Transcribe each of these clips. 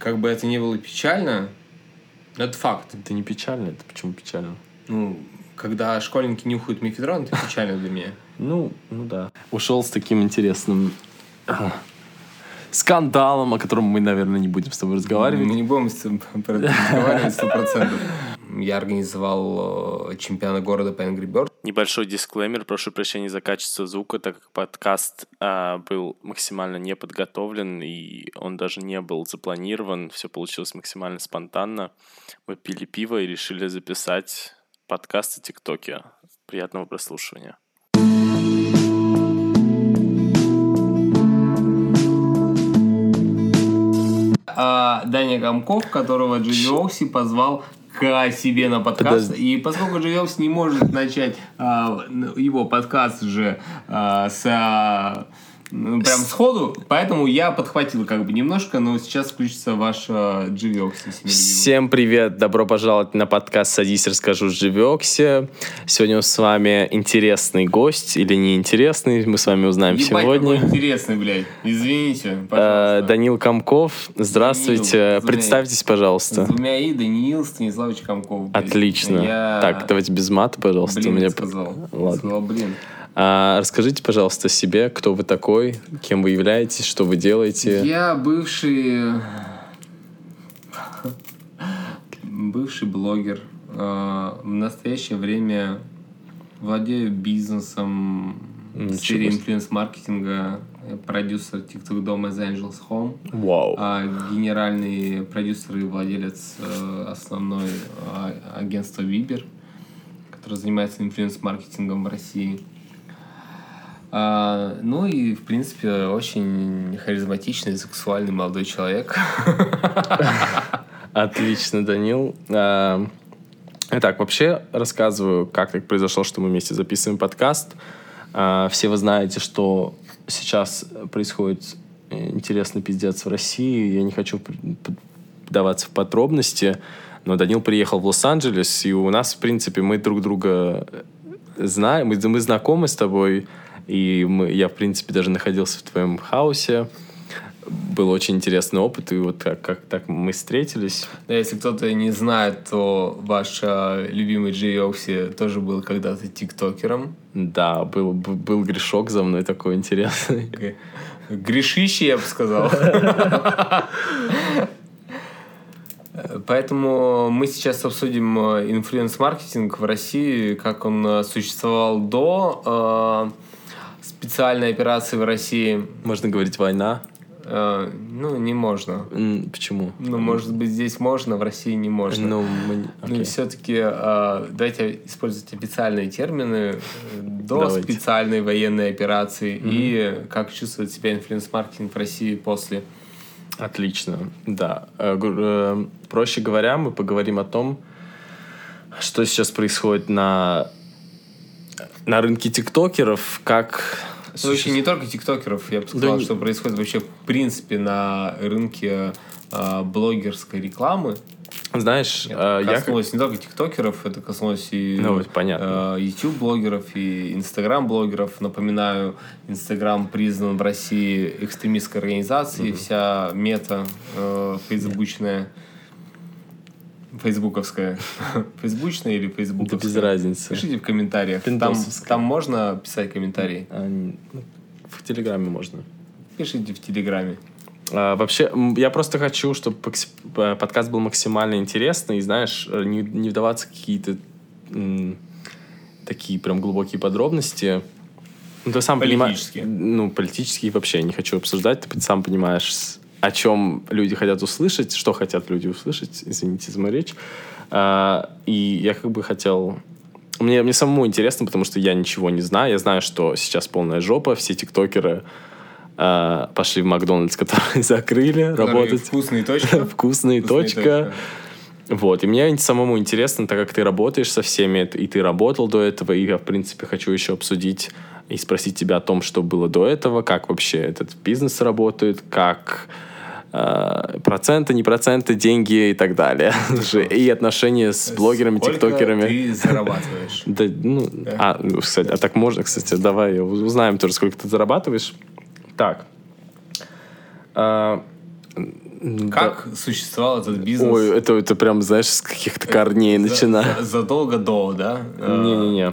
как бы это ни было печально, это факт. Это не печально, это почему печально? Ну, когда школьники нюхают мефедрон, это печально для меня. Ну, ну да. Ушел с таким интересным а, скандалом, о котором мы, наверное, не будем с тобой разговаривать. Мы не будем с тобой разговаривать сто процентов. Я организовал э, чемпионат города по Angry. Небольшой дисклеймер, прошу прощения за качество звука, так как подкаст а, был максимально не подготовлен, и он даже не был запланирован, все получилось максимально спонтанно. Мы пили пиво и решили записать подкаст о ТикТоке. Приятного прослушивания. А, Даня Комков, которого Дживи позвал к себе на подкаст. Подожди. И поскольку Дживелс не может начать а, его подкаст же а, с а, ну, прям сходу, поэтому я подхватил как бы немножко, но сейчас включится ваш Дживекси. Всем привет, добро пожаловать на подкаст «Садись, расскажу с Дживекси». Сегодня с вами интересный гость или неинтересный, мы с вами узнаем Ебать, сегодня. какой интересный, блядь. Извините, Э, пожалуйста. Данил Комков, здравствуйте, Данил, представьтесь, С пожалуйста. двумя и Даниил Станиславович Комков. блядь. Отлично. Я... Так, давайте без мата, пожалуйста. Блин, У меня- сказал. Ладно. Сказал, блин. А, расскажите, пожалуйста, о себе, кто вы такой, кем вы являетесь, что вы делаете. Я бывший... Бывший блогер. Э, В настоящее время владею бизнесом в сфере инфлюенс-маркетинга, продюсер TikTok дома из Angels Home, Вау. а генеральный продюсер и владелец э, основной а, агентства Вибер, которое занимается инфлюенс-маркетингом в России. А, ну и, в принципе, очень харизматичный, сексуальный молодой человек. Отлично, Данил. А, Итак, вообще рассказываю, как так произошло, что мы вместе записываем подкаст. А, Все вы знаете, что сейчас происходит интересный пиздец в России. Я не хочу вдаваться в подробности, но Данил приехал в Лос-Анджелес, и у нас, в принципе, мы друг друга знаем, мы, мы знакомы с тобой, и мы, я, в принципе, даже находился в твоем house е. Был очень интересный опыт, и вот как, как так мы встретились. Да, если кто-то не знает, то ваш а, любимый Джей Окси тоже был когда-то тиктокером. Да, был, был грешок за мной такой интересный. Г- Грешище, я бы сказал. Поэтому мы сейчас обсудим э, инфлюенс-маркетинг в России, как он э, существовал до э, специальной операции в России. Можно говорить война. Э, Ну, не можно. Почему? Ну, может быть, здесь можно, в России не можно. Ну, мы Ну все-таки давайте использовать официальные термины э, до Давайте. специальной военной операции и как чувствует себя инфлюенс-маркетинг в России после. Отлично, да. Э, э, Проще говоря, мы поговорим о том, что сейчас происходит на, на рынке тиктокеров, как... Ну, вообще не только тиктокеров, я бы сказал, не- что происходит вообще в принципе на рынке э, блогерской рекламы. Знаешь, Это я... как- коснулось не только тиктокеров, это коснулось и Ну, понятно. э, YouTube-блогеров и Instagram-блогеров. Напоминаю, Instagram признан в России экстремистской организацией. Вся мета э, фейсбучная, фейсбуковская. Фейсбучная или Да фейсбуковская? без разницы. Пишите в комментариях. Там, там можно писать комментарии? А, ну, В Телеграме можно. Пишите в Телеграме. А, Вообще, я просто хочу, чтобы подкаст был максимально интересный, и, знаешь, э, не, не вдаваться в какие-то такие прям глубокие подробности. Ну, ты сам понимаешь... Ну, политические вообще не хочу обсуждать. Ты сам понимаешь, о чем люди хотят услышать, что хотят люди услышать. Извините за мою речь. А, И я как бы хотел... Мне, мне самому интересно, потому что я ничего не знаю. Я знаю, что сейчас полная жопа, все тиктокеры а, пошли в Макдональдс, который закрыли, работать. Вкусные точка. Вкусная Вкусная точка. Вот, и мне самому интересно, так как ты работаешь со всеми, и ты работал до этого, и я, в принципе, хочу еще обсудить и спросить тебя о том, что было до этого, как вообще этот бизнес работает, как э, проценты, не проценты, деньги и так далее. И отношения с блогерами, Сколько тиктокерами. ты зарабатываешь? Да, ну, а, ну, кстати, а так можно, кстати, давай узнаем тоже, сколько ты зарабатываешь. Так. А, Как существовал этот бизнес? Ой, это, это прям, знаешь, с каких-то корней За- Задолго до, да? Э, Не-не-не.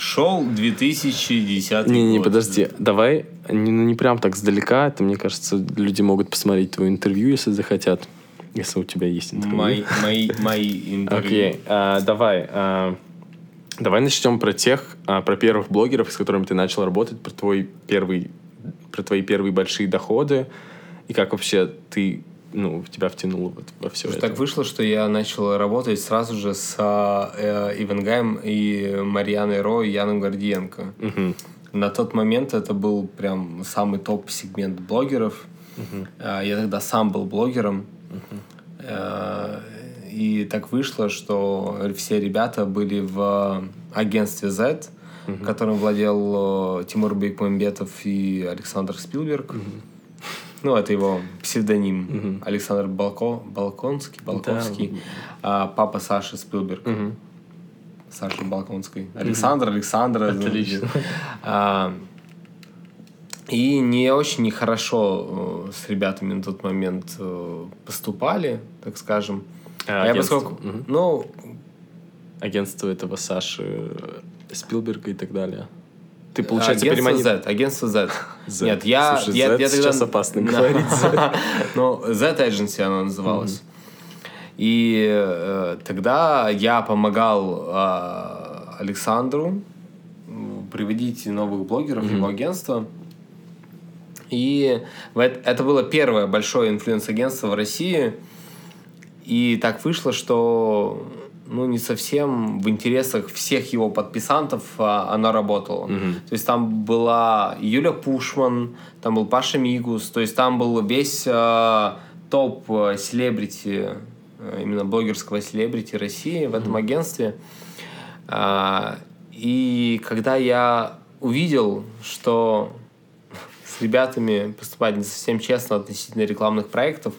Шел 2010 Не-не, год. подожди. Давай не, ну, не прям так сдалека. Это, мне кажется, люди могут посмотреть твое интервью, если захотят. Если у тебя есть интервью. Мои, мои, мои интервью. Окей, а, давай. а, давай начнем про тех, а, про первых блогеров, с которыми ты начал работать, про твой первый, про твои первые большие доходы и как вообще ты, ну, тебя втянуло вот во все это. Так вышло, что я начал работать сразу же с а, э, Ивенгаем и Марьяной Ро и Яном Гордиенко. Мгм. На тот момент это был прям самый топ-сегмент блогеров. А, Я тогда сам был блогером. Э, И так вышло, что все ребята были в агентстве Z, которым владел э, Тимур Бекмамбетов и Александр Спилберг. Ну, это его псевдоним. Александр Балко, Балконский, Балковский. а папа Саши Спилберг. Мгм. Саши Балконской. Александр, Александра. Отлично. А, И не очень нехорошо э, с ребятами на тот момент э, поступали, так скажем. А я агентство? поскольку, Мгм. ну, Агентство этого Саши Спилберга и так далее. Ты, получается, агентство переманил... Z, агентство Z. Z. Нет, я, Слушай, я, Z я тогда... сейчас опасно говорить. Ну, Z Agency она называлась. И э, тогда я помогал э, Александру приводить новых блогеров в его агентство. И это было первое большое инфлюенс-агентство в России. И так вышло, что ну, не совсем в интересах всех его подписантов а, оно работало. То есть там была Юля Пушман, там был Паша Мигус, то есть там был весь а, топ а, селебрити, а, именно блогерского селебрити России в этом агентстве. А, и когда я увидел, что с ребятами поступать не совсем честно относительно рекламных проектов,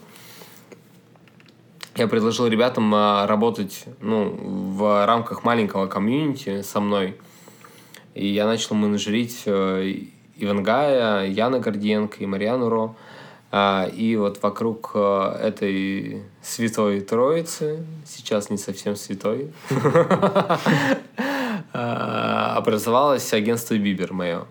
я предложил ребятам а, работать ну, в рамках маленького комьюнити со мной. И я начал менеджерить э, Ивангая, Яна Гордиенко и Марьяну Ро. А, И вот вокруг э, этой святой троицы, сейчас не совсем святой, а, образовалось агентство Бибер мое.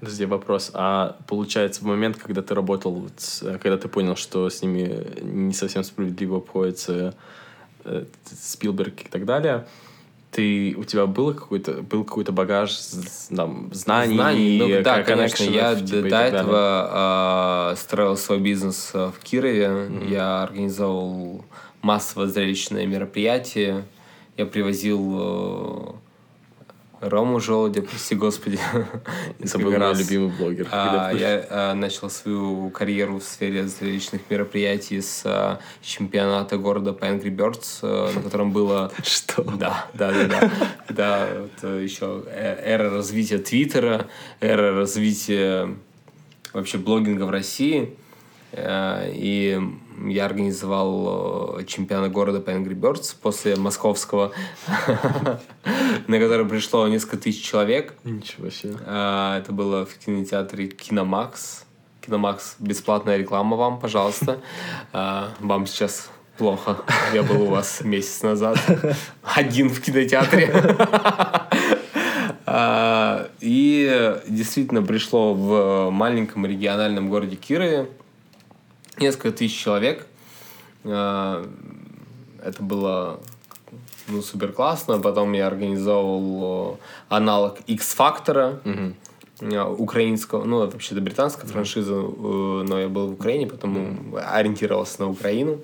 Подожди, вопрос. А получается, в момент, когда ты работал, э, когда ты понял, что с ними не совсем справедливо обходится э, Спилберг и так далее, ты, у тебя было какой-то, был какой-то багаж там, знаний, Знаний, ну э, да, кон- конечно. Я до, типа, до этого а, строил свой бизнес в Кирове. Я организовал массово зрелищные мероприятия. Я привозил э, Рому Желудя, прости господи. Это был мой любимый блогер. А, я а, начал свою карьеру в сфере зрелищных мероприятий с а, чемпионата города по Angry Birds, а, на котором было Что? да, да, да, да. Да, это еще э- эра развития Твиттера, эра развития вообще блогинга в России. Э, И я организовал э, чемпионат города по Angry Birds после московского, на который пришло несколько тысяч человек. Ничего себе. А, Это было в кинотеатре Киномакс. Киномакс, бесплатная реклама вам, пожалуйста. А, Вам сейчас плохо. Я был у вас месяц назад. Один в кинотеатре. А, И действительно пришло в маленьком региональном городе Кирове несколько тысяч человек. А, Это было ну, супер классно. Потом я организовывал э, аналог X-фактора э, украинского, ну, это вообще-то британская франшиза, э, но я был в Украине, потому ориентировался на Украину.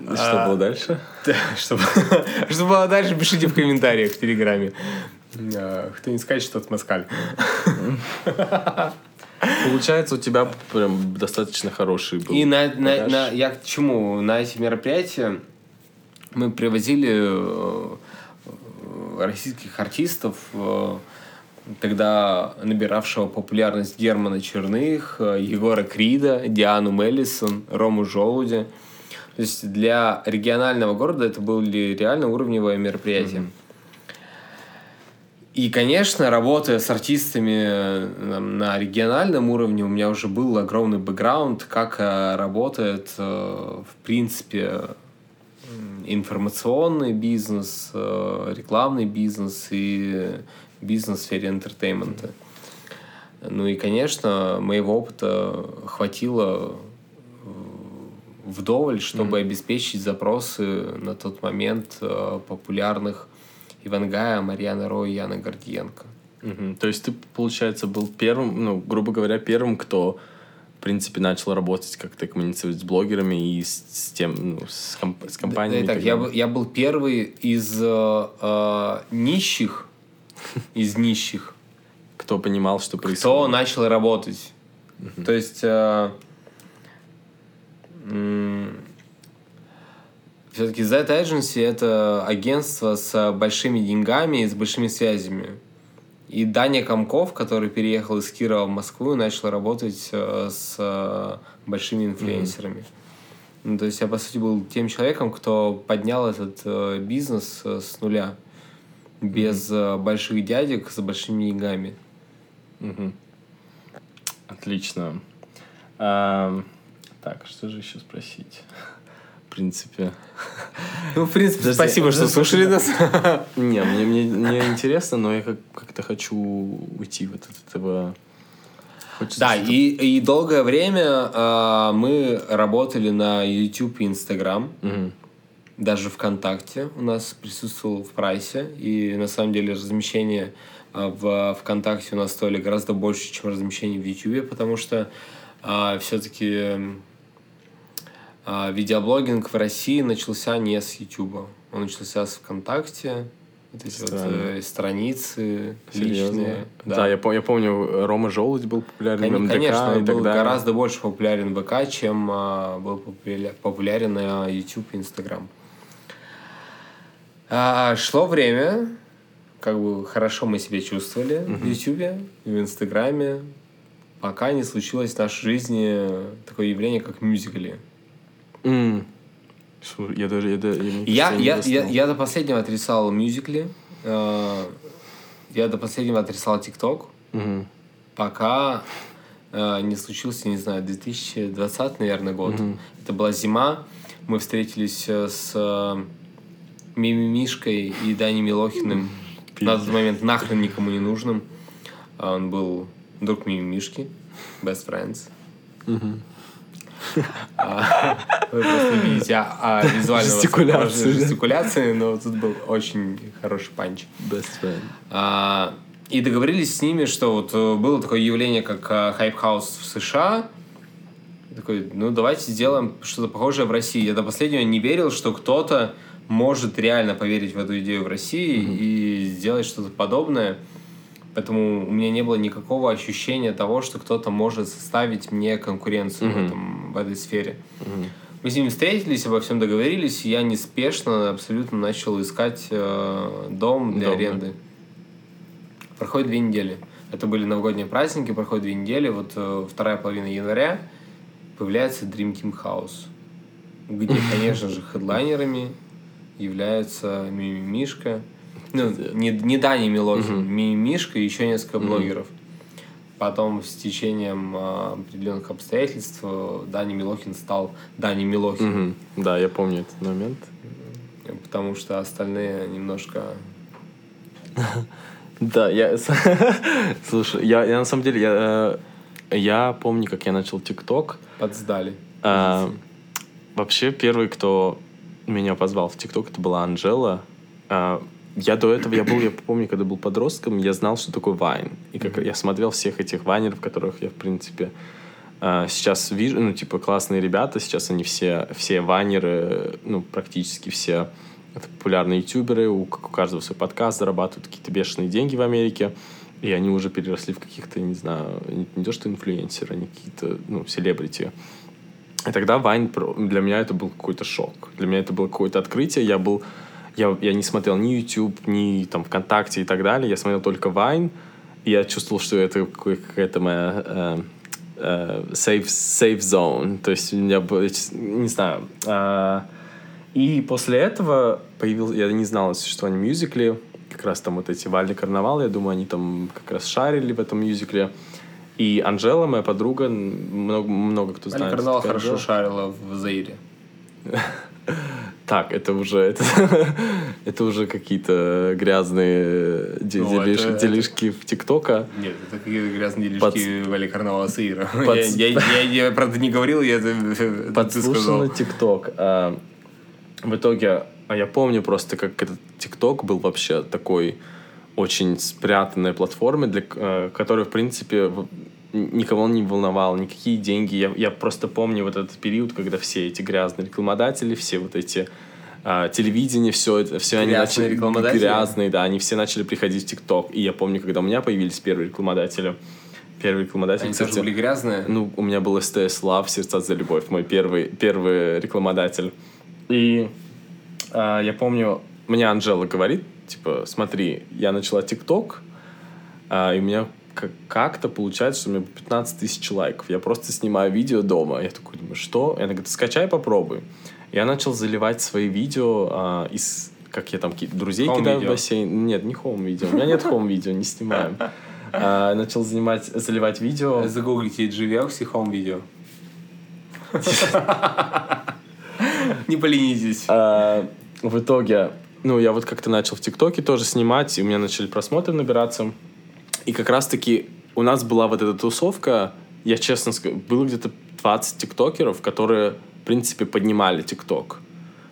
И Что было дальше? Да, Чтобы, что было дальше, пишите в комментариях в Телеграме. Э, Кто не скажет, что это москаль. Получается, у тебя прям достаточно хороший был И на, на, на- я к чему? На эти мероприятия мы привозили э, российских артистов, э, тогда набиравшего популярность Германа Черных, Егора Крида, Диану Меллисон, Рому Желудя. То есть для регионального города это были реально уровневые мероприятия. И, конечно, работая с артистами э, на региональном уровне, у меня уже был огромный бэкграунд, как э, работает, э, в принципе, информационный бизнес, рекламный бизнес и бизнес в сфере entertainment а. Ну и, конечно, моего опыта хватило вдоволь, чтобы mm-hmm. обеспечить запросы на тот момент популярных Ивангая, Марьяна Рой и Яна Гордиенко. Угу. То есть ты, получается, был первым, ну, грубо говоря, первым, кто, в принципе, начал работать, как-то коммуницировать с блогерами и с, с тем, ну, с, комп- с компаниями. Да, так, я, был, я был первый из э, э, нищих, из нищих. Кто понимал, что происходит. Кто начал работать. То есть... Э, все-таки Z Agency — это агентство с большими деньгами и с большими связями. И Даня Комков, который переехал из Кирова в Москву, начал работать э, с э, большими инфлюенсерами. Mm-hmm. Ну, то есть я, по сути, был тем человеком, кто поднял этот э, бизнес с нуля. Без mm-hmm. больших дядек, с большими деньгами. Mm-hmm. Отлично. А, так, что же еще спросить? В принципе. Ну, в принципе, Подожди, спасибо, что слушали нас. Не, мне, мне, мне интересно, но я как- как-то хочу уйти вот от этого. Хочется да, и, и долгое время э, мы работали на YouTube и Instagram. Угу. Даже ВКонтакте у нас присутствовал в прайсе. И на самом деле размещение в ВКонтакте у нас стоили гораздо больше, чем размещение в YouTube, потому что э, все-таки а, видеоблогинг в России начался не с YouTube. Он начался с ВКонтакте, вот эти вот э, страницы Серьезно? личные. Да, да я, пом- я помню, Рома Желудь был популярен Кон- в МДК Конечно, он был далее. гораздо больше популярен ВК, чем а, был популя- популярен на YouTube и Instagram. А, шло время, как бы хорошо мы себя чувствовали uh-huh. в YouTube в Инстаграме, пока не случилось в нашей жизни такое явление, как мюзикли. Mm. Я даже... Я, я, я, я, я, до последнего отрицал мюзикли. Э, я до последнего отрицал ТикТок. Mm-hmm. Пока э, не случился, не знаю, 2020, наверное, год. Mm-hmm. Это была зима. Мы встретились э, с э, Мими Мишкой и Дани Милохиным. Mm-hmm. На тот момент нахрен никому не нужным. Он был друг Мими Мишки. Best friends. Mm-hmm. А, вы просто не видите а, а визуально жестикуляции, жестикуляции, но тут был очень хороший панч. Best friend. А, и договорились с ними, что вот э, было такое явление, как Hype House в США. Такой, ну давайте сделаем что-то похожее в России. Я до последнего не верил, что кто-то может реально поверить в эту идею в России mm-hmm. и сделать что-то подобное. Поэтому у меня не было никакого ощущения того, что кто-то может составить мне конкуренцию mm-hmm. в, этом, в этой сфере. Mm-hmm. Мы с ними встретились, обо всем договорились, и я неспешно абсолютно начал искать э, дом для дом, аренды. Да. Проходит две недели. Это были новогодние праздники, проходит две недели. Вот э, вторая половина января появляется Dream Team House, где, конечно же, хедлайнерами являются Мими Мишка, ну, не, не Дани Милохин, угу. Мишка и еще несколько угу. блогеров. Потом с течением э, определенных обстоятельств э, Дани Милохин стал Дани Милохин. Угу. Да, я помню этот момент. Потому что остальные немножко... Да, я... Слушай, я, я на самом деле... Я, э, я помню, как я начал ТикТок. Подсдали. А, вообще, первый, кто меня позвал в ТикТок, это была Анжела. А, я до этого, я был, я помню, когда был подростком, я знал, что такое Вайн. И как я смотрел всех этих вайнеров, которых я, в принципе, а, сейчас вижу, ну, типа, классные ребята, сейчас они все, все вайнеры, ну, практически все это популярные ютуберы, у, у каждого свой подкаст, зарабатывают какие-то бешеные деньги в Америке, и они уже переросли в каких-то, не знаю, не, не то что инфлюенсеры, они какие-то, ну, селебрити. И тогда Вайн для меня это был какой-то шок. Для меня это было какое-то открытие. Я был я, я не смотрел ни YouTube, ни там ВКонтакте и так далее. Я смотрел только Vine. И я чувствовал, что это какая-то моя э, э, safe, safe zone. То есть у меня было, не знаю. Э, и после этого появился, я не знал о существовании мюзикли. как раз там вот эти Вальный карнавал, я думаю, они там как раз шарили в этом мюзикле. И Анжела, моя подруга, много, много кто знает. Карнавал хорошо шарила в Заире. Так, это уже это, это уже какие-то грязные де- ну, делиш, это, делишки в ТикТока. Нет, это какие-то грязные делишки Под... Вали Карнавала Саира. Под... Я, я, я, я, правда, не говорил, я это Подслушано ТикТок. А, в итоге, а я помню просто, как этот ТикТок был вообще такой очень спрятанной платформой, для э, которой, в принципе, никого не волновал, никакие деньги. Я, я просто помню вот этот период, когда все эти грязные рекламодатели, все вот эти а, телевидение, все это, все они начали грязные, да, они все начали приходить в ТикТок. И я помню, когда у меня появились первые рекламодатели, первый рекламодатель. Они кстати, тоже были грязные? Ну, у меня был СТС Лав, Сердца за любовь, мой первый, первый рекламодатель. И а, я помню, мне Анжела говорит, типа, смотри, я начала ТикТок, а, и у меня как-то получается, что у меня 15 тысяч лайков. Я просто снимаю видео дома. Я такой думаю, что? И она говорит, скачай, попробуй. Я начал заливать свои видео а, из как я там друзей home кидаю video. в бассейн. Нет, не home video. У меня нет home video, не снимаем. А, начал занимать, заливать видео. Загуглите GVX и home video. Не поленитесь. А, в итоге, ну, я вот как-то начал в ТикТоке тоже снимать, и у меня начали просмотры набираться. И как раз-таки у нас была вот эта тусовка, я честно скажу, было где-то 20 тиктокеров, которые, в принципе, поднимали тикток.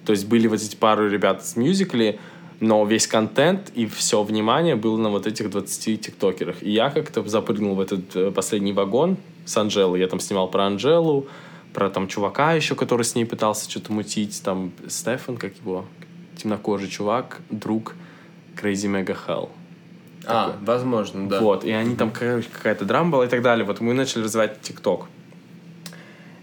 То есть были вот эти пару ребят с мюзикли, но весь контент и все внимание было на вот этих 20 тиктокерах. И я как-то запрыгнул в этот э, последний вагон с Анжелой. Я там снимал про Анжелу, про там чувака еще, который с ней пытался что-то мутить. Там Стефан, как его, темнокожий чувак, друг Crazy Mega Hell. А, такой. возможно, да. Вот, и они там какая-то драма была и так далее. Вот мы начали развивать ТикТок.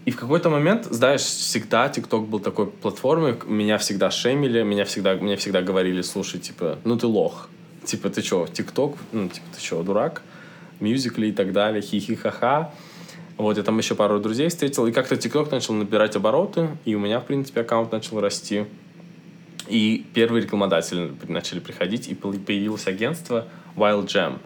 И в какой-то момент, знаешь, всегда ТикТок был такой платформой, меня всегда шемили, меня всегда, мне всегда говорили, слушай, типа, ну ты лох. Типа, ты что, ТикТок? Ну, типа, ты что, дурак? Мюзикли и так далее, хихи-ха-ха. Вот, я там еще пару друзей встретил, и как-то ТикТок начал набирать обороты, и у меня, в принципе, аккаунт начал расти. И первые рекламодатели начали приходить, и появилось агентство Wild Jam.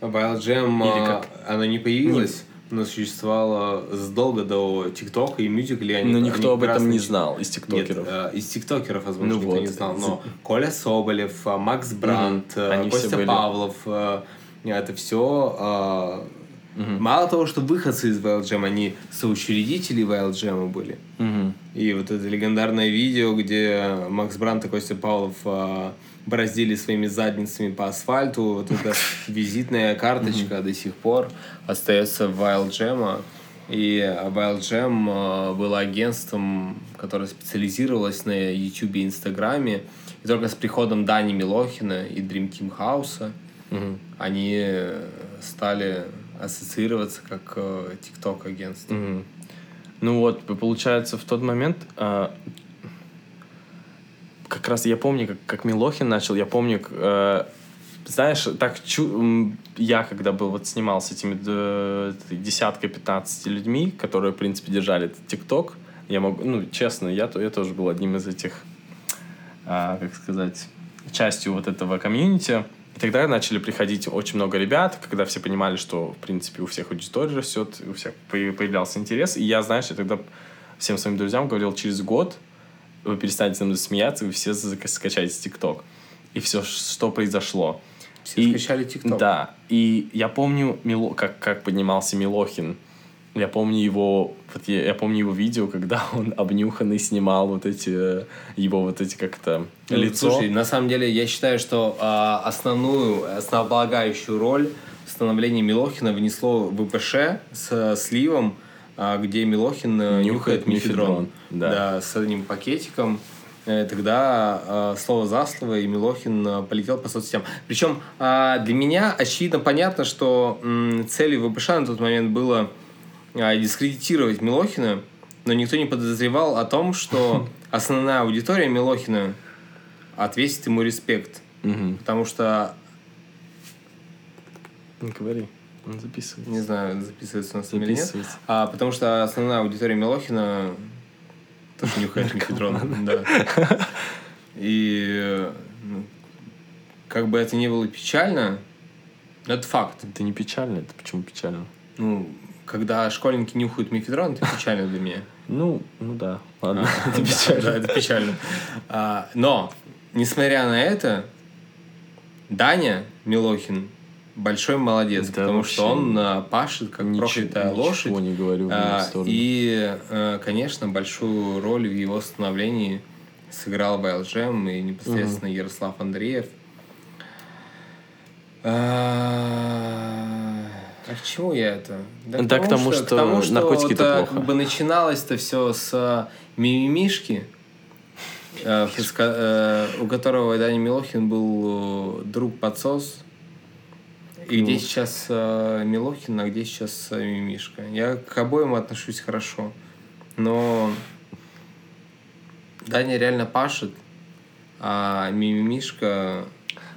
Wild Jam, как? она не появилась? но существовала задолго до ТикТока и мюзикли. Они, но никто об этом не знал из тиктокеров. Нет, э, из тиктокеров, возможно, ну никто вот. не знал. Но Коля Соболев, э, Макс Брандт, mm-hmm. Костя Павлов, это все Mm-hmm. Мало того, что выходцы из Wild Jam, они соучредители Wild Jam были. Mm-hmm. И вот это легендарное видео, где Макс Брант и Костя Павлов бороздили своими задницами по асфальту. Вот эта визитная карточка до сих пор остается в Wild Jam. И Wild Jam было агентством, которое специализировалось на YouTube и Инстаграме. И только с приходом Дани Милохина и Dream Team House угу. они стали ассоциироваться как TikTok агентство. Угу. Ну вот, получается, в тот момент а, как раз я помню, как, как Милохин начал, я помню, э, знаешь, так чу... я когда был вот снимал с этими э, десяткой 15 людьми, которые, в принципе, держали этот ТикТок, я могу, ну, честно, я, я тоже был одним из этих, э, как сказать, частью вот этого комьюнити. И тогда начали приходить очень много ребят, когда все понимали, что, в принципе, у всех аудитория растет, у всех появлялся интерес. И я, знаешь, я тогда всем своим друзьям говорил, через год вы перестанете нам смеяться, вы все скачаете ТикТок. И все, что произошло. Все и, скачали ТикТок. Да. И я помню, Мило, как, как поднимался Милохин. Я помню его, вот я, я помню его видео, когда он обнюханный снимал вот эти его вот эти как-то ну, лицо. Слушай, на самом деле я считаю, что э, основную, основополагающую роль в становлении Милохина внесло ВПШ с сливом а, где Милохин э, нюхает, нюхает мифедрон. Да. да, с одним пакетиком. Э, тогда э, слово за слово, и Милохин э, полетел по соцсетям. Причем э, для меня очевидно понятно, что э, целью ВПШ на тот момент было э, дискредитировать Милохина, но никто не подозревал о том, что основная аудитория Милохина ответит ему респект. Потому что... Говори. Он записывается. Не знаю, записывается у нас или нет. А, потому что основная аудитория Милохина тоже нюхает мефедрон. Да. И ну, как бы это не было печально, это факт. Это не печально, это почему печально? Ну, когда школьники нюхают мифедрон, это печально для меня. Ну, ну да, ладно, А, это печально. Да, это печально. А, Но, несмотря на это, Даня Милохин большой молодец, Да потому что он а, пашет как Ничего- проклятая ничего лошадь. не говорю А. И, э, конечно, большую роль в его становлении сыграл Вайлджем и непосредственно Ярослав Андреев. А а к чему я это? Да к тому, что наркотики это вот, а, плохо. Как бы начиналось-то все с а, мимимишки, ко- э, у которого Даня Милохин был э, друг подсос. И Ну. где сейчас э, Милохин, а где сейчас Мимишка? Я к обоим отношусь хорошо. Но Даня реально пашет, а Мимишка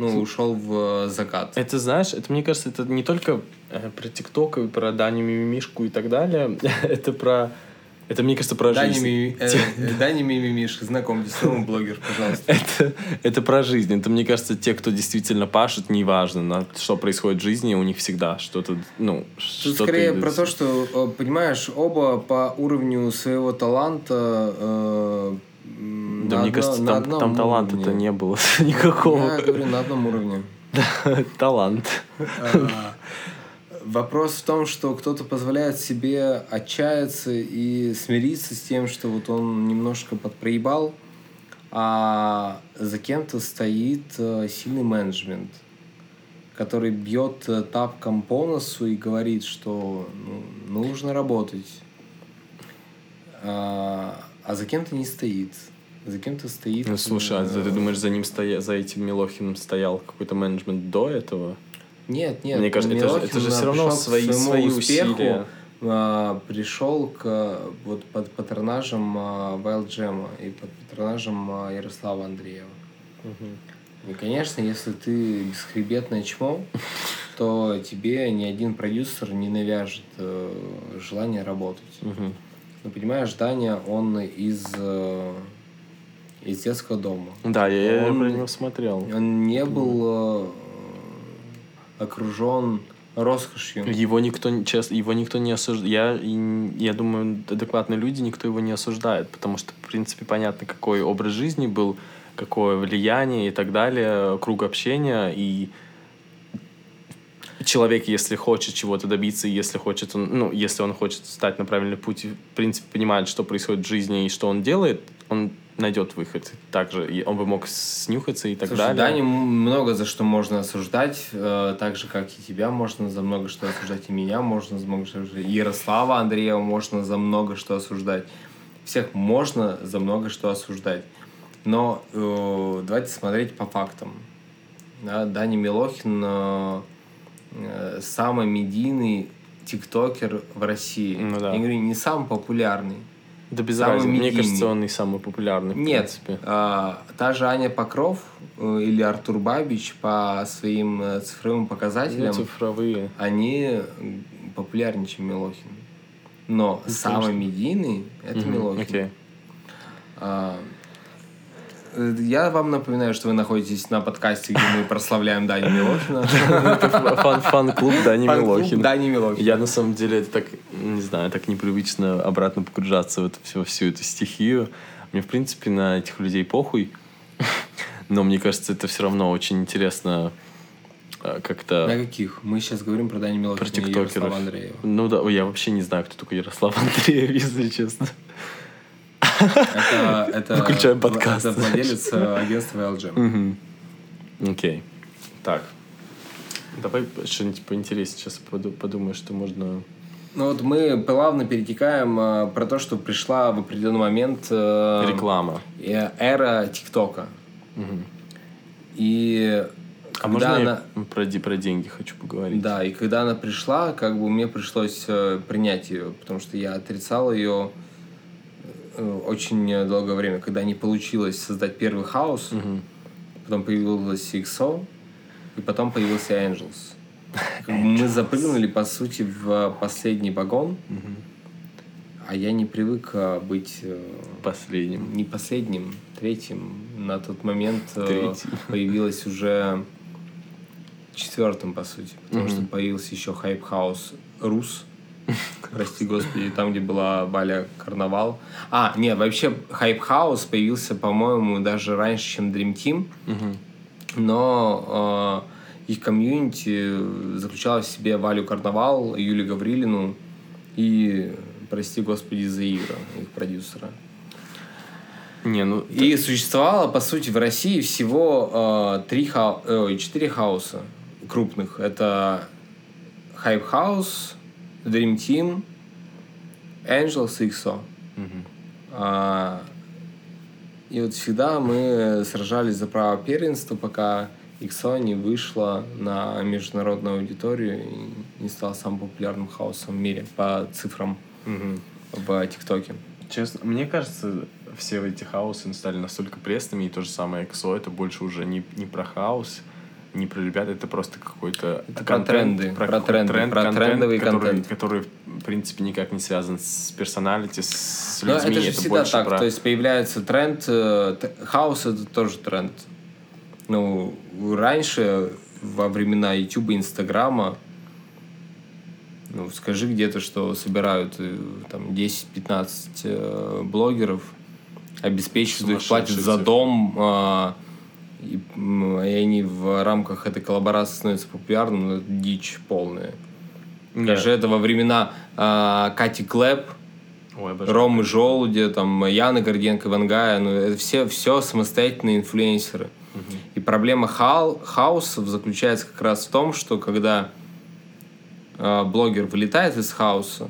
ну, ушел в закат. Это, знаешь, это, мне кажется, это не только э, про ТикТок и про Даню Мимимишку и так далее. это про... Это, мне кажется, про Даня, жизнь. Ми- э, э, Даня Мимимишка, знакомьтесь, новый блогер, пожалуйста. Это, это про жизнь. Это, мне кажется, те, кто действительно пашет, неважно, на что происходит в жизни, у них всегда что-то, ну, Тут что-то скорее про то, что, э, понимаешь, оба по уровню своего таланта э, Да, на мне одно- кажется, там, там таланта-то не было никакого. Я говорю, на одном уровне. Талант. А, Вопрос в том, что кто-то позволяет себе отчаяться и смириться с тем, что вот он немножко подпроебал, а за кем-то стоит э, сильный менеджмент, который бьет э, тапком по носу и говорит, что ну, нужно работать. А, за кем-то не стоит. За кем-то стоит... Ну, слушай, а э, ты думаешь, за ним стоя... за этим Милохиным стоял какой-то менеджмент до этого? Нет, нет. Мне кажется, это же- это же всё равно свои- свои успеху, усилия. а, пришел к вот под патронажем а, Wild Jam и под патронажем а, Ярослава Андреева. И, конечно, если ты бесхребетное чмо, то тебе ни один продюсер не навяжет э, желание работать. Мгм. Ну, понимаешь, Даня, он из, э, из детского дома. Да, я, я Он- про него смотрел. Он не был э, окружен роскошью. Его никто, не- честно, его никто не осуждает. Я, я думаю, адекватные люди, никто его не осуждает, потому что, в принципе, понятно, какой образ жизни был, какое влияние и так далее, круг общения, и человек, если хочет чего-то добиться, если хочет он, ну, если он хочет стать на правильный путь, в принципе, понимает, что происходит в жизни и что он делает, он найдет выход. Также и он бы мог снюхаться и так Слушай, далее. Даню много за что можно осуждать, э, так же, как и тебя можно за много что осуждать, и меня можно за много что осуждать, Ярослава Андреева можно за много что осуждать. Всех можно за много что осуждать. Но э, давайте смотреть по фактам. Да, Даня Милохин э, э, самый медийный тиктокер в России. Ну да. Я говорю, не самый популярный. Да без самый разницы. Мне медийный. кажется, он и самый популярный, в Нет, принципе. а, та же Аня Покров э, или Артур Бабич по своим э, цифровым Ну, показателям, цифровые. они популярнее, чем Милохин. Но самый конечно. медийный это Мгм, Милохин. окей. А, я вам напоминаю, что вы находитесь на подкасте, где мы прославляем Даню Милохина. Фан-клуб Дани Милохина. Дани Милохина. Я на самом деле это так, не знаю, так непривычно обратно погружаться в всю эту стихию. Мне, в принципе, на этих людей похуй. Но мне кажется, это все равно очень интересно э, На как-то каких? Мы сейчас говорим про Даню Милохина про и. Ярослава Андреева. Ну да, я вообще не знаю, кто такой Ярослав Андреев, если честно. Это, это, Выключаем подкаст. это владелец э, агентства LG. Мгм. Окей. Так. Давай что-нибудь поинтереснее сейчас поду- подумаю, что можно... Ну вот мы плавно перетекаем э, про то, что пришла в определенный момент э, Реклама. э, эра ТикТока. Мгм. И А когда можно она... я про, про деньги хочу поговорить? Да, и когда она пришла, как бы мне пришлось э, принять ее, потому что я отрицал ее очень долгое время, когда не получилось создать первый хаос, Мгм. потом появилась XO, и потом появился Angels. Бы мы запрыгнули, по сути, в последний вагон, Мгм. а я не привык э, быть э, Последним. не последним, третьим. На тот момент э, Третий. появилась уже четвертым, по сути. Потому что появился еще House Рус. Прости господи, там, где была Баля Карнавал. А, нет, вообще Hype House появился, по-моему, даже раньше, чем Dream Team. Но э, их комьюнити заключалось в себе Валю Карнавал, Юлию Гаврилину и, прости господи, Заира, их продюсера. Не, ну... И существовало, по сути, в России всего э, три хау... ой, четыре хауса крупных. Это Hype House, Dream Team, Angels и XO. А, и вот всегда мы сражались за право первенства, пока XO не вышла на международную аудиторию и не стала самым популярным хаосом в мире по цифрам в ТикТоке. Честно, мне кажется, все эти хаусы стали настолько пресными, и то же самое XO, это больше уже не, не про хаос, не про ребят, это просто какой-то Это про тренды, про какой-то тренды, про трендовый который, контент. который, в принципе, никак не связан с персоналити, с Но людьми. это же всегда больше так. про... То есть появляется тренд. э, Хаос это тоже тренд. Ну, раньше, во времена YouTube Инстаграма, ну, скажи где-то, что собирают э, там 10-15 э, блогеров, обеспечивают, их, платят за дом, а, и, и они в рамках этой коллаборации становятся популярными, ну, это дичь полная. Нет. Скажи, это во времена а, Кати Клэп, Ой. Ромы Желудя, там, Яны Горденко, Ивангая, ну, это все, все самостоятельные инфлюенсеры. И проблема хау- хаусов заключается как раз в том, что когда э, блогер вылетает из хаоса,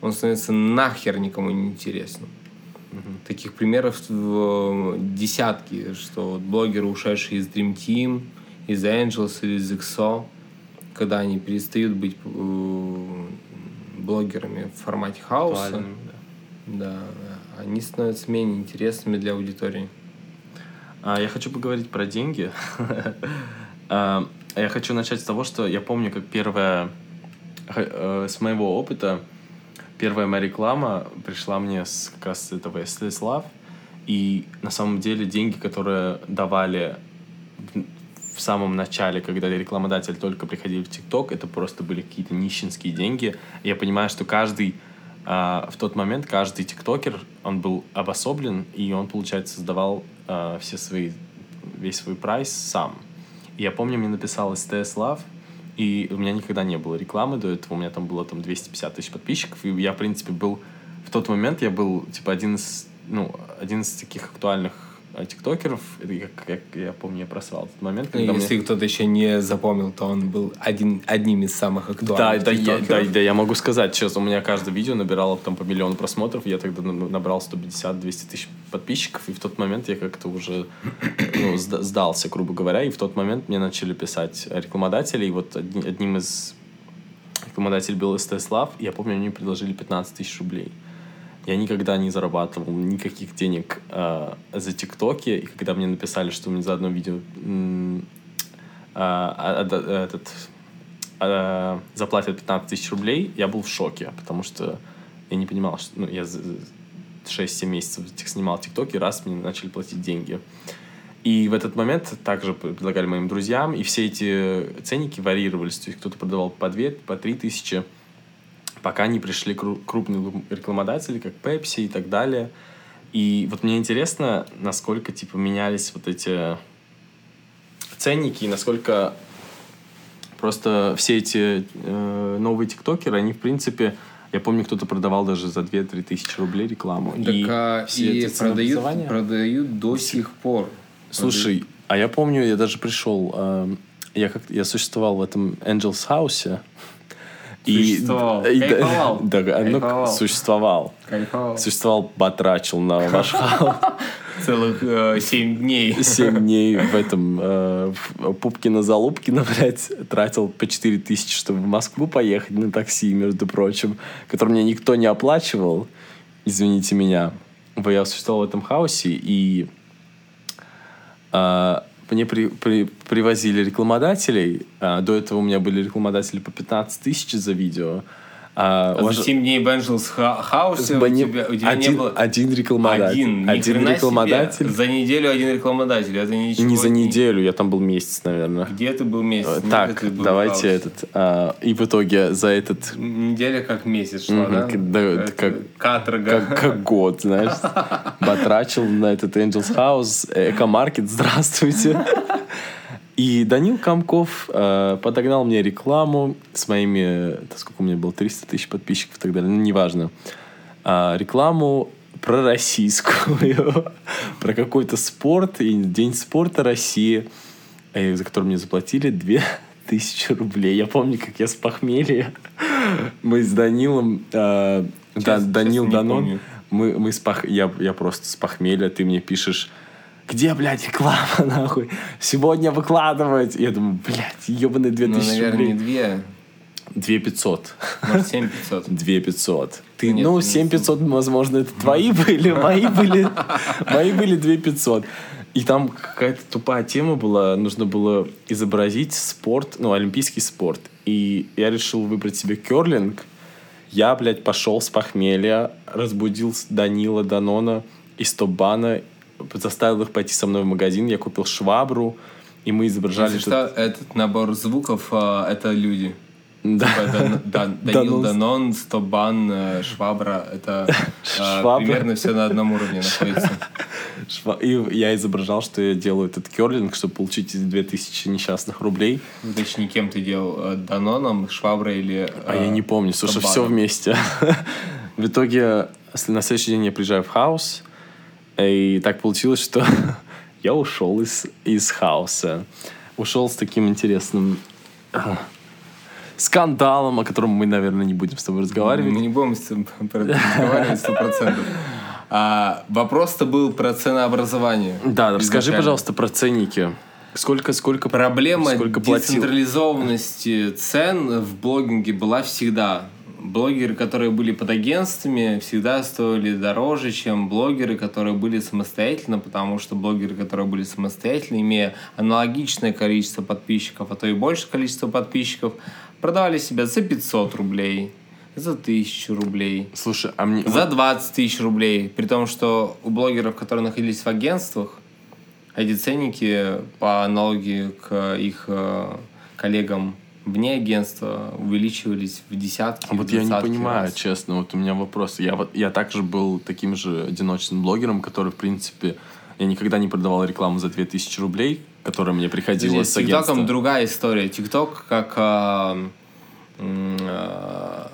он становится нахер никому не интересным. Таких примеров десятки, что вот блогеры, ушедшие из Dream Team, из Angels или из XO, когда они перестают быть э, блогерами в формате хаоса, да. да, они становятся менее интересными для аудитории. А, я хочу поговорить про деньги. А, Я хочу начать с того, что я помню, как первая, х- э, с моего опыта, первая моя реклама пришла мне с как раз этого SLS и на самом деле деньги, которые давали в, самом начале, когда рекламодатели только приходили в ТикТок, это просто были какие-то нищенские деньги. Я понимаю, что каждый а, в тот момент каждый тиктокер, он был обособлен, и он, получается, создавал а, все свои, весь свой прайс сам. И я помню, мне написал STS Love, и у меня никогда не было рекламы до этого, у меня там было там 250 тысяч подписчиков, и я, в принципе, был... В тот момент я был, типа, один из, ну, один из таких актуальных тиктокеров, и как, как я помню, я просрал этот момент, когда мне- Если кто-то еще не запомнил, то он был один, одним из самых Да, актуальных да, я, да, да, я могу сказать, честно, у меня каждое видео набирало там по миллиону просмотров, я тогда на- набрал 150-200 тысяч подписчиков, и в тот момент я как-то уже ну, сда- сдался, грубо говоря, и в тот момент мне начали писать рекламодатели, и вот одни- одним из рекламодателей был СТС Лав, и я помню, они мне предложили 15 тысяч рублей. Я никогда не зарабатывал никаких денег э, за ТикТоки, и когда мне написали, что мне за одно видео а, а, а, этот э, заплатят 15 тысяч рублей, я был в шоке, потому что я не понимал, что ну, я за- за 6-7 месяцев снимал ТикТок, и раз мне начали платить деньги. И в этот момент также предлагали моим друзьям, и все эти ценники варьировались. То есть кто-то продавал по 2, по 3 тысячи, пока не пришли кру- крупные рекламодатели, как Pepsi и так далее. И вот мне интересно, насколько типа менялись вот эти ценники, и насколько просто все эти э, новые тиктокеры, они в принципе, я помню, кто-то продавал даже за 2-3 тысячи рублей рекламу. Так, а, и эти продают, продают до сих пор. Слушай, а я помню, я даже пришел, эм, я как я существовал в этом Angels House. Существовал. и, Кайфовал. да, ну, Кайфовал. существовал. Кайфовал. Существовал, батрачил на ваш хаус. Целых э, семь дней. Семь дней в этом э, в Пупкино-Залупкино, блядь, тратил по 4 тысячи, чтобы в Москву поехать на такси, между прочим, который мне никто не оплачивал, извините меня. Я существовал в этом хаосе, и а, мне при- при- привозили рекламодателей. А, до этого у меня были рекламодатели по 15 тысяч за видео. А, А ваш- за 7 дней в Angels House у Бани- тебя, у тебя один, не было... один рекламодатель. Один, один рекламодатель. себе. За неделю один рекламодатель. Это ничего Не за не- неделю, я там был месяц, наверное. Где ты был месяц? Где Так, был давайте Хаус? этот. а, и в итоге за этот Неделя как месяц шла, Мгм, да? как- да, Это как- Каторга. как, как год, знаешь. Потрачил на этот Angels House, Экомаркет, здравствуйте. И Данил Комков э, подогнал мне рекламу с моими, да сколько у меня было, 300 тысяч подписчиков и так далее, ну, неважно. А, рекламу про российскую, про какой-то спорт, и День спорта России, э, за который мне заплатили 2000 рублей. Я помню, как я с похмелья, мы с Данилом, э, Да- Честно- Данил не Данон, помню. мы, мы с пох... я, я просто с похмелья, ты мне пишешь, где, блядь, реклама, нахуй? Сегодня выкладывать. Я думаю, блядь, ебаные Ну, 2000 наверное, рублей. не две, 2500. может, 7 500. 2500. Ты, Нет, ну, не 7500, возможно, это твои были, мои были, мои были 2500. И там какая-то тупая тема была, нужно было изобразить спорт, ну, олимпийский спорт. И я решил выбрать себе керлинг. Я, блядь, пошел с похмелья, разбудил Данила Данона из Тобана, заставил их пойти со мной в магазин, я купил швабру, и мы изображали... Если что, этот набор звуков а, это люди. Да. Типа, Дан- Дан- Данил Данон. Данон, Стобан, э, Швабра. Это а, Швабра. примерно все на одном уровне находится. И я изображал, что я делаю этот керлинг, чтобы получить эти 2000 несчастных рублей. Точнее, кем ты делал? э, Даноном, Шваброй или... А я не помню, слушай, все вместе. В итоге на следующий день я приезжаю в хаус, и так получилось, что я ушел из, из хаоса. Ушел с таким интересным скандалом, о котором мы, наверное, не будем с тобой разговаривать. Мы не будем с это разговаривать сто процентов. А, вопрос-то был про ценообразование. Да, расскажи, пожалуйста, про ценники. Сколько, сколько, Проблема сколько платил? децентрализованности цен в блогинге была всегда. Блогеры, которые были под агентствами, всегда стоили дороже, чем блогеры, которые были самостоятельно, потому что блогеры, которые были самостоятельно, имея аналогичное количество подписчиков, а то и больше количество подписчиков, продавали себя за 500 рублей, за 1000 рублей, Слушай, а мне... за 20 тысяч рублей. При том, что у блогеров, которые находились в агентствах, эти ценники по аналогии к их э, коллегам вне агентства увеличивались в десятки, А Вот я не понимаю, раз. честно, вот у меня вопрос. Я вот я также был таким же одиночным блогером, который, в принципе, я никогда не продавал рекламу за 2000 рублей, которая мне приходила с с ТикТоком агентства. другая история. ТикТок как м, а,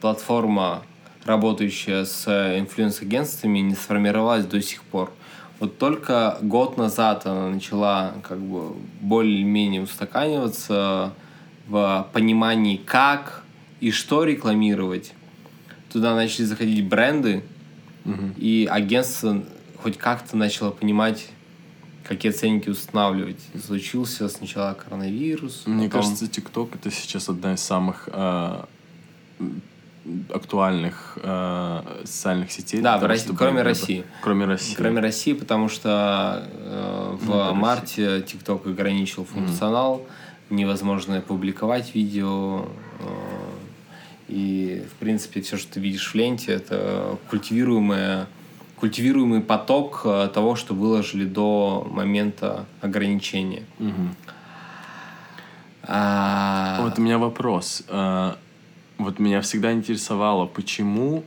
платформа, работающая с инфлюенс-агентствами, не сформировалась до сих пор. Вот только год назад она начала как бы более-менее устаканиваться в понимании, как и что рекламировать. Туда начали заходить бренды, и агентство хоть как-то начало понимать, какие ценники устанавливать. Случился сначала коронавирус. Мне потом- кажется, ТикТок это сейчас одна из самых э, актуальных э, социальных сетей. Да, в России- чтобы- кроме России. Кроме России. Кроме России, потому что э, в Ну, марте TikTok ограничил функционал, невозможно публиковать видео. э, и, в принципе, все, что ты видишь в ленте, это культивируемое культивируемый поток э, того, что выложили до момента ограничения. Мгм. А, Вот у меня вопрос. Э, Вот меня всегда интересовало, почему,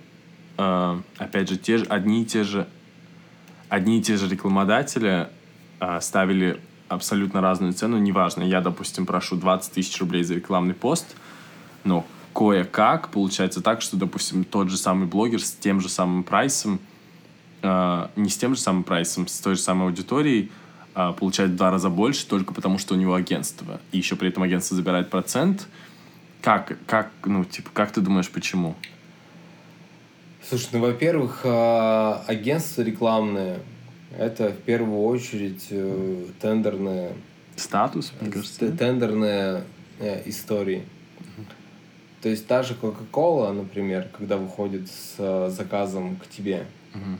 опять же, те же, одни и те же, одни и те же рекламодатели ставили абсолютно разную цену, неважно, я, допустим, прошу 20 тысяч рублей за рекламный пост, но кое-как получается так, что, допустим, тот же самый блогер с тем же самым прайсом, э, не с тем же самым прайсом, с той же самой аудиторией, э, получает в два раза больше только потому, что у него агентство. И еще при этом агентство забирает процент. Как, как, ну, типа, как ты думаешь, почему? Слушай, ну, во-первых, а, агентство рекламное это в первую очередь э, тендерные, Статус, мне кажется. т- тендерные э, истории. То есть та же Coca-Cola, например, когда выходит с э, заказом к тебе, Мгм.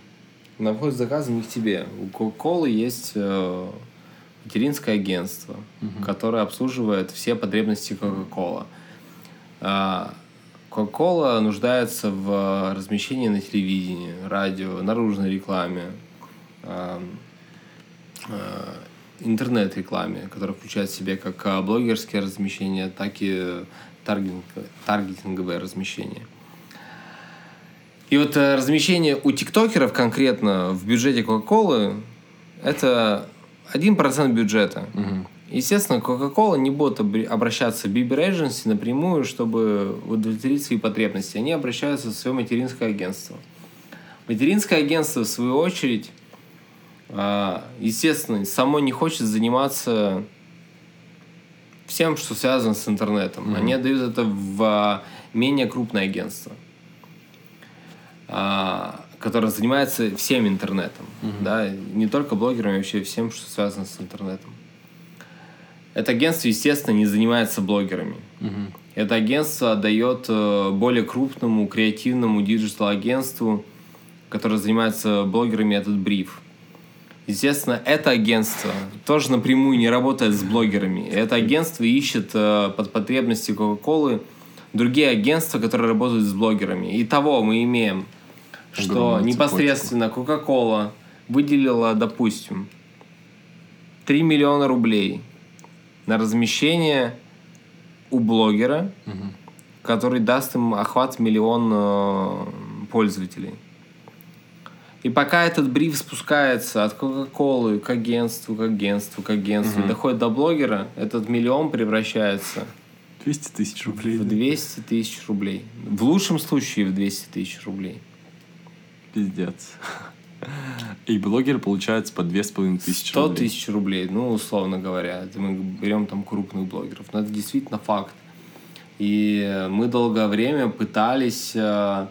она выходит с заказом не к тебе. У Coca-Cola есть э, материнское агентство, которое обслуживает все потребности Coca-Cola. А, Coca-Cola нуждается в размещении на телевидении, радио, наружной рекламе, э, э, интернет-рекламе, которая включает в себя как э, блогерские размещения, так и таргетинг, таргетинговое размещение. И вот э, размещение у тиктокеров конкретно в бюджете Coca-Cola это 1% бюджета. Естественно, Coca-Cola не будет обр- обращаться в Bieber Agency напрямую, чтобы удовлетворить свои потребности. Они обращаются в свое материнское агентство. Материнское агентство, в свою очередь, естественно, само не хочет заниматься всем, что связано с интернетом. Они отдают это в а, менее крупное агентство, а, которое занимается всем интернетом. Да? Не только блогерами, а вообще всем, что связано с интернетом. Это агентство, естественно, не занимается блогерами. Это агентство отдает э, более крупному креативному digital-агентству, которое занимается блогерами, этот бриф. Естественно, это агентство тоже напрямую не работает с блогерами. Это агентство ищет э, под потребности Кока-Колы другие агентства, которые работают с блогерами. Итого мы имеем, что непосредственно Кока-Кола выделила, допустим, 3 миллиона рублей на размещение у блогера, который даст им охват в миллион э, пользователей. И пока этот бриф спускается от Кока-Колы к агентству, к агентству, к агентству, и доходит до блогера, этот миллион превращается 200 тысяч рублей. в 200 тысяч рублей. В лучшем случае в 200 тысяч рублей. Пиздец. И блогер получается по 2500 100 рублей. тысяч рублей, ну, условно говоря. Это мы берем там крупных блогеров. Но это действительно факт. И мы долгое время пытались э,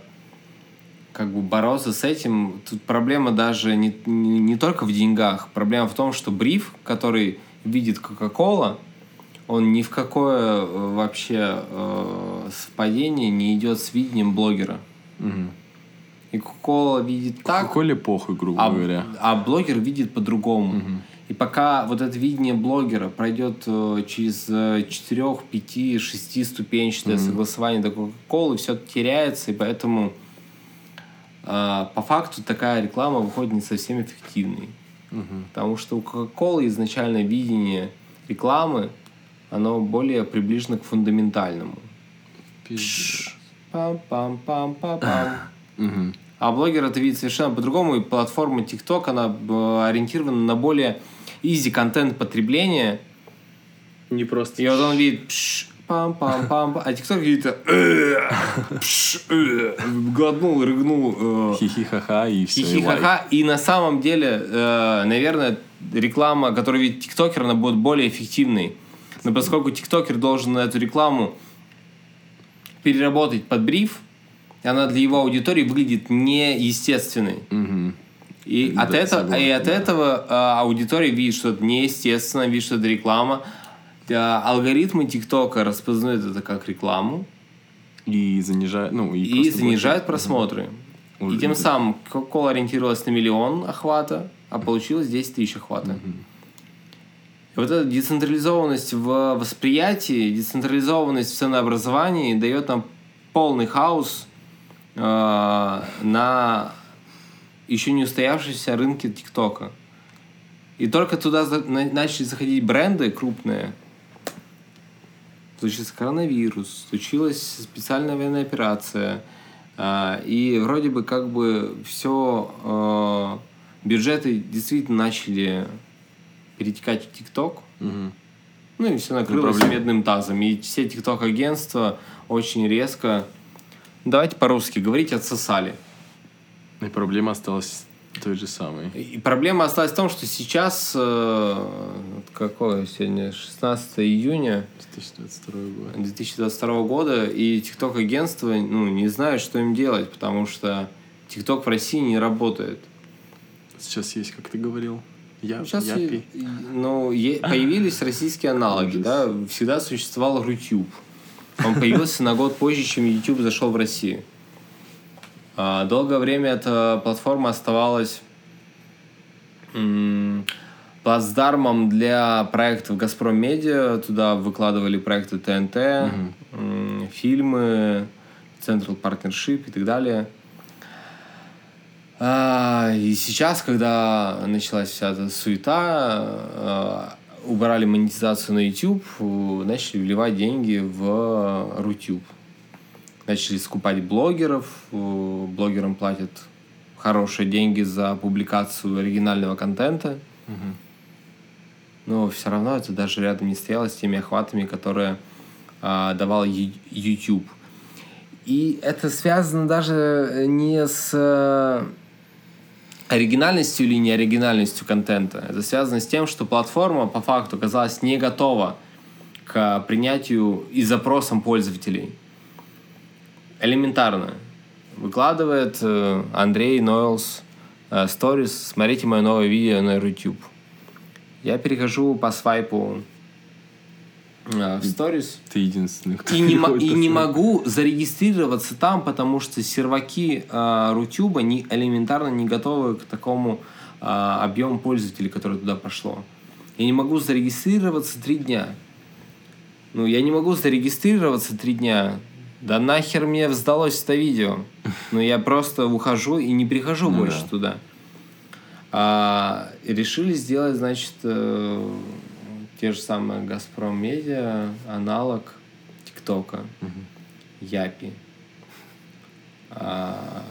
как бы бороться с этим. Тут проблема даже не, не, не только в деньгах. Проблема в том, что бриф, который видит Кока-Кола, он ни в какое э, вообще э, совпадение не идет с видением блогера. Мгм. И Кока-Кола видит так, Кока-Коле похуй, грубо а, говоря. а блогер видит по-другому. И пока вот это видение блогера пройдет э, через 4, 5, 6 ступенчатое согласование до Кока-Колы, все теряется, и поэтому по факту такая реклама выходит не совсем эффективной. Потому что у Кока-Колы изначально видение рекламы, оно более приближено к фундаментальному. Пам-пам-пам-пам-пам. А блогер это видит совершенно по-другому, и платформа TikTok, она э, ориентирована на более изи контент потребления. Не просто. И вот он видит пш, пам-пам-пам, а TikTok видит э, э, глотнул, рыгнул, э, Хихи-ха-ха и все. хихи-ха-ха. И на самом деле, наверное, реклама, которую видит тиктокер, она будет более эффективной. Но поскольку тиктокер должен на эту рекламу переработать под бриф, она для его аудитории выглядит неестественной. И, Да, от, этого, и от этого аудитория видит, что это неестественно, видит, что это реклама. Э, алгоритмы ТикТока распознают это как рекламу И занижает, ну, и, и, занижают больше- просмотры. Уже И тем это- самым Coca-Cola ориентировалась на миллион охвата, а получилось 10 тысяч охвата. И вот эта децентрализованность в восприятии, децентрализованность в ценообразовании дает нам полный хаос э, на еще не устоявшемся рынке ТикТока. И только туда за- на- начали заходить бренды крупные. Случился коронавирус, случилась специальная военная операция. а, И вроде бы как бы все бюджеты действительно начали перетекать в ТикТок. Мгм. Ну и все накрылось медным тазом. И все ТикТок-агентства очень резко, давайте по-русски говорить, отсосали. И проблема осталась той же самой. И проблема осталась в том, что сейчас, э, какое сегодня, 16 июня 2022 год. 2022 года, и ТикТок-агентства ну, не знают, что им делать, потому что ТикТок в России не работает. Сейчас есть, как ты говорил, я, Сейчас Япи. ну, е- появились российские аналоги, да, всегда существовал Рутюб. Он появился на год позже, чем YouTube зашел в Россию. А, Долгое время эта платформа оставалась плацдармом для проектов Газпром Медиа. Туда выкладывали проекты ТНТ, м, фильмы, Central Partnership и так далее. А, и сейчас, когда началась вся эта суета, а, убрали монетизацию на YouTube, начали вливать деньги в Рутюб. Начали скупать блогеров, блогерам платят хорошие деньги за публикацию оригинального контента. Но все равно это даже рядом не стояло с теми охватами, которые а, давал YouTube. И это связано даже не с оригинальностью или неоригинальностью контента. Это связано с тем, что платформа по факту оказалась не готова к принятию и запросам пользователей. Элементарно. Выкладывает э, Андрей Нойлс сторис, э, смотрите мое новое видео на YouTube. Я перехожу по свайпу Э, в сторис. Ты единственный, кто И, не, и не могу зарегистрироваться там, потому что серваки э, Рутюба не, элементарно не готовы к такому э, объему пользователей, который туда пошло. Я не могу зарегистрироваться три дня. Ну, я не могу зарегистрироваться три дня. Да нахер мне сдалось это видео. Ну, я просто ухожу и не прихожу ну, больше да. туда. А, решили сделать, значит, э, те же самые Газпром Медиа, аналог ТикТока, угу. Япи. А,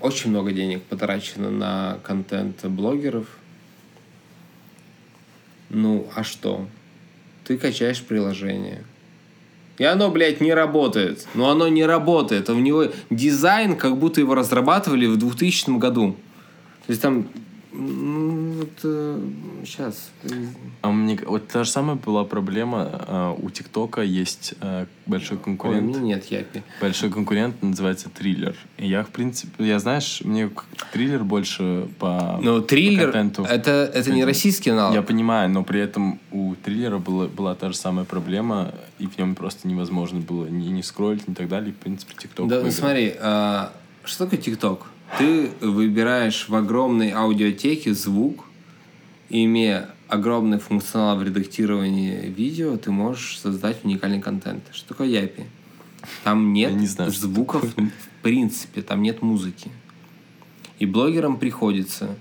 очень много денег потрачено на контент блогеров. Ну, а что? Ты качаешь приложение. И оно, блядь, не работает. Но оно не работает. А у него дизайн, как будто его разрабатывали в 2000 году. То есть там ну, вот э, сейчас. А мне вот та же самая была проблема. Э, у ТикТока есть э, большой конкурент. Ой, нет, Япи. Большой конкурент называется Триллер. И я, в принципе, я, знаешь, мне триллер больше по Ну, триллер, по это, это не российский аналог. Я понимаю, но при этом у триллера была, была та же самая проблема, и в нем просто невозможно было ни, ни скроллить, ни так далее. И, в принципе, ТикТок Да, выиграл. смотри, а, что такое ТикТок? Ты выбираешь в огромной аудиотеке звук, имея огромный функционал в редактировании видео, ты можешь создать уникальный контент. Что такое Япи? Там нет не знаю, звуков в принципе, там нет музыки. И блогерам приходится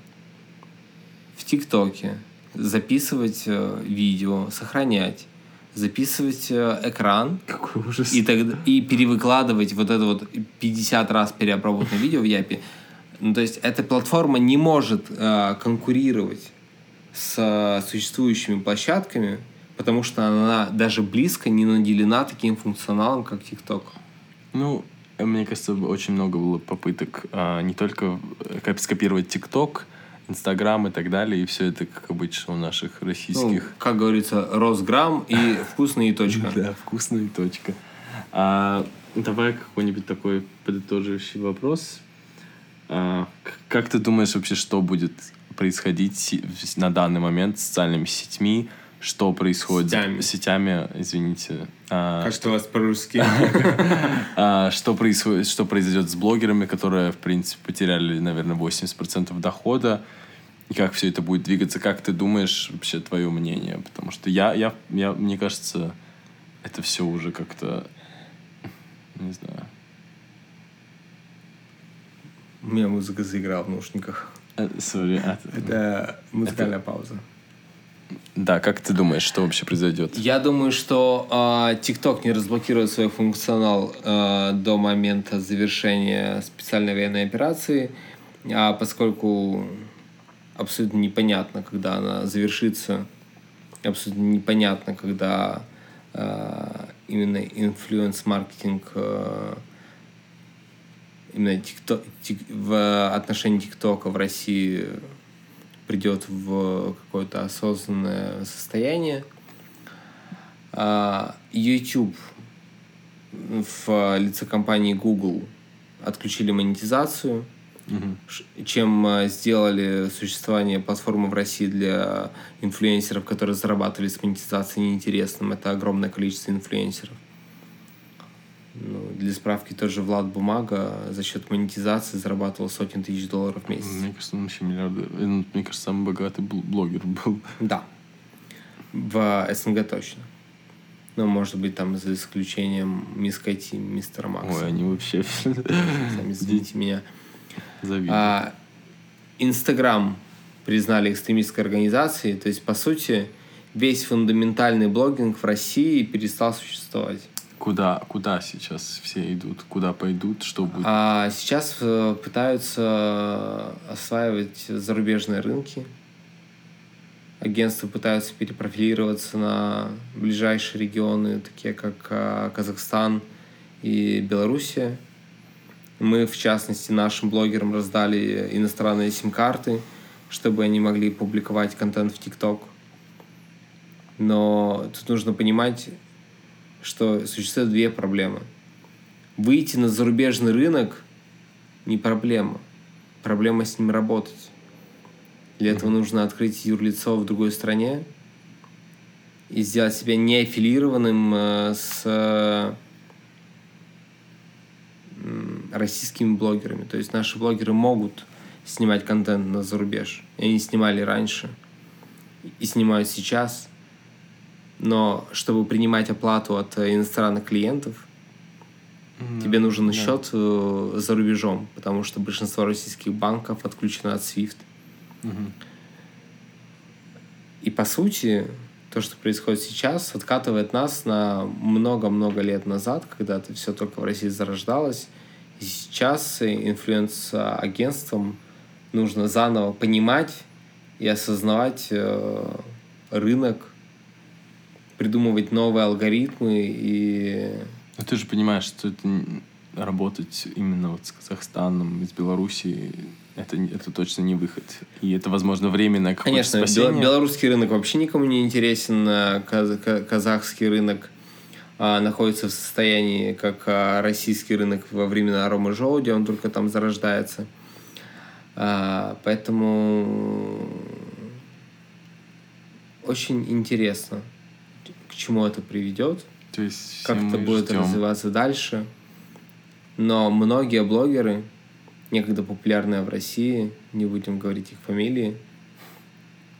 в ТикТоке записывать э, видео, сохранять, записывать э, экран Какой ужас. И, тогда, и перевыкладывать вот это вот 50 раз переобработанное видео в Япе. Ну, то есть эта платформа не может э, конкурировать с э, существующими площадками, потому что она даже близко не наделена таким функционалом, как TikTok. Ну, мне кажется, очень много было попыток а, не только скопировать TikTok, Инстаграм и так далее, и все это, как обычно, у наших российских... Ну, как говорится, Росграмм и вкусная точка. Да, вкусная точка. А, давай какой-нибудь такой подытоживающий вопрос. А, как ты думаешь вообще, что будет происходить на данный момент с социальными сетьми? Что происходит сетями, сетями извините. А, Кажется, у вас по-русски. А, что происходит, что произойдет с блогерами, которые, в принципе, потеряли, наверное, 80% дохода? И как все это будет двигаться? Как ты думаешь, вообще, твое мнение? Потому что я, я, я мне кажется, это все уже как-то, не знаю, у меня музыка заиграла в наушниках. Сори. А, это музыкальная пауза. Да, как ты думаешь, что вообще произойдет? Я думаю, что э, TikTok не разблокирует свой функционал э, до момента завершения специальной военной операции, а поскольку абсолютно непонятно, когда она завершится, абсолютно непонятно, когда э, именно инфлюенс-маркетинг э, именно TikTok, тик, в отношении ТикТока в России придет в какое-то осознанное состояние. А, YouTube в лице компании Google отключили монетизацию, угу. чем а, сделали существование платформы в России для инфлюенсеров, которые зарабатывали с монетизацией неинтересным. Это огромное количество инфлюенсеров. Ну, для справки тоже Влад Бумага за счет монетизации зарабатывал сотни тысяч долларов в месяц. Мне кажется, он вообще миллиарды. Ну, мне кажется, самый богатый блогер был. Да. В СНГ точно. Ну, может быть, там за исключением Мисс Кэти, Мистера Макса. Ой, они вообще Сами извините меня. завидуют. А, Инстаграм признали экстремистской организацией, то есть, по сути, весь фундаментальный блогинг в России перестал существовать. Куда, куда сейчас все идут? Куда пойдут? Что будет? А сейчас э, пытаются осваивать зарубежные рынки. Агентства пытаются перепрофилироваться на ближайшие регионы, такие как а, Казахстан и Белоруссия. Мы, в частности, нашим блогерам раздали иностранные сим-карты, чтобы они могли публиковать контент в ТикТок. Но тут нужно понимать, что существуют две проблемы. Выйти на зарубежный рынок не проблема. Проблема с ним работать. Для этого нужно открыть юрлицо в другой стране и сделать себя неаффилированным э, с э, российскими блогерами. То есть наши блогеры могут снимать контент на зарубеж. И они снимали раньше и снимают сейчас. Но чтобы принимать оплату от э, иностранных клиентов, тебе нужен да. счет э, за рубежом, потому что большинство российских банков отключено от SWIFT. Мгм. И по сути, то, что происходит сейчас, откатывает нас на много-много лет назад, когда это все только в России зарождалось. И сейчас инфлюенс-агентствам нужно заново понимать и осознавать э, рынок, придумывать новые алгоритмы и Ну ты же понимаешь, что это работать именно вот с Казахстаном, с Белоруссией, это, это точно не выход. И это, возможно, временное какое-то Конечно, спасение. белорусский рынок вообще никому не интересен. а каз- ка- Казахский рынок а, находится в состоянии, как а, российский рынок во времена Ромы Желуди, он только там зарождается. А, поэтому очень интересно, чему это приведет, То есть как это будет ждем. развиваться дальше. Но многие блогеры, некогда популярные в России, не будем говорить их фамилии,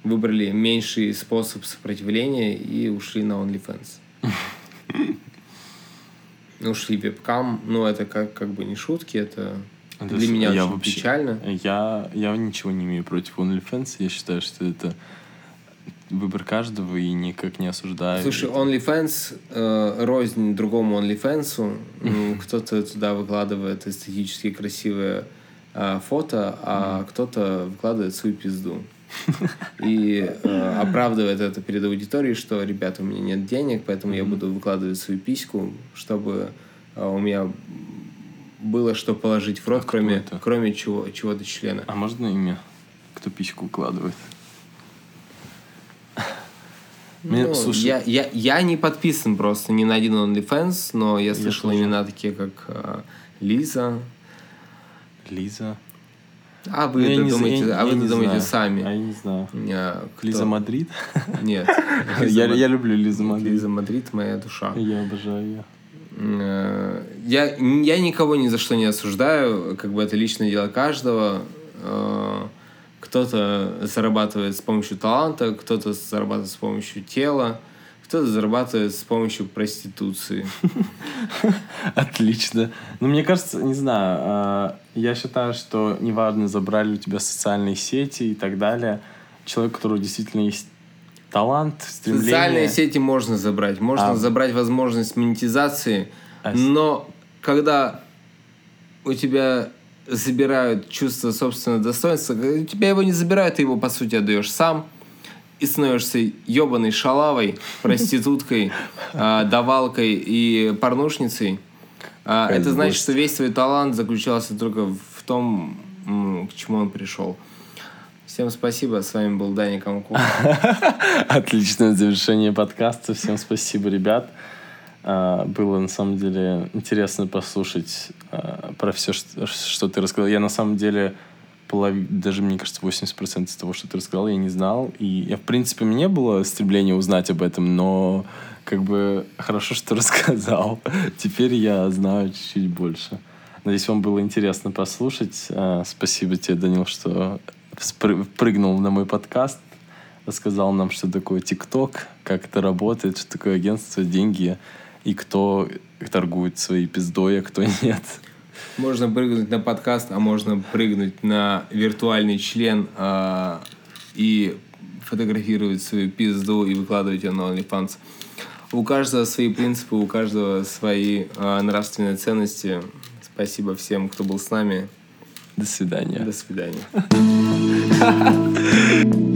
выбрали меньший способ сопротивления и ушли на OnlyFans. Ушли в вебкам, ну это как, как бы не шутки, это Это для меня я очень вообще- печально. Я, я ничего не имею против OnlyFans. Я считаю, что это выбор каждого и никак не осуждаю. Слушай, OnlyFans э, рознь другому OnlyFans. М, Кто-то туда выкладывает эстетически красивые э, фото, а кто-то выкладывает свою пизду. И э, оправдывает это перед аудиторией, что, ребята, у меня нет денег, поэтому я буду выкладывать свою письку, чтобы э, у меня было что положить в рот, А кроме, кроме чего, чего-то члена. А можно имя? Кто письку укладывает? Мне- Ну, слушай, я, я, я не подписан просто ни на один OnlyFans, но я слышал тоже. имена такие, как э, Лиза. Лиза. А вы Ну, я не думаете, зна- а вы я не думаете знаю. сами. А я не знаю. А, кто? Лиза Мадрид? Нет. Я, Мад- я люблю Лизу Мадрид. Лиза Мадрид моя душа. Я обожаю ее. Э, Я, я никого ни за что не осуждаю, как бы это личное дело каждого. Кто-то зарабатывает с помощью таланта, кто-то зарабатывает с помощью тела, кто-то зарабатывает с помощью проституции. Отлично. Ну, мне кажется, не знаю, а, я считаю, что неважно, забрали у тебя социальные сети и так далее, человек, у которого действительно есть талант, стремление... Социальные сети можно забрать, можно А. забрать возможность монетизации, А но когда у тебя забирают чувство собственного достоинства, у тебя его не забирают, ты его по сути отдаешь сам и становишься ебаной шалавой, проституткой, а, давалкой и порнушницей. А, Это значит, что весь твой талант заключался только в том, к чему он пришел. Всем спасибо, с вами был Даня Комков. Отличное завершение подкаста. Всем спасибо, ребят. А, Было на самом деле интересно послушать а, про все, что, ты рассказал. Я на самом деле полови- даже, мне кажется, 80% из того, что ты рассказал, я не знал. И я, в принципе, меня было стремление узнать об этом, но как бы хорошо, что рассказал. Теперь я знаю чуть-чуть больше. Надеюсь, вам было интересно послушать. А, Спасибо тебе, Данил, что прыгнул на мой подкаст. рассказал нам, что такое ТикТок, как это работает, что такое агентство, деньги и кто торгует своей пиздой, а кто нет. Можно прыгнуть на подкаст, а можно прыгнуть на виртуальный член э, и фотографировать свою пизду и выкладывать ее на OnlyFans. У каждого свои принципы, у каждого свои э, нравственные ценности. Спасибо всем, кто был с нами. До свидания. До свидания.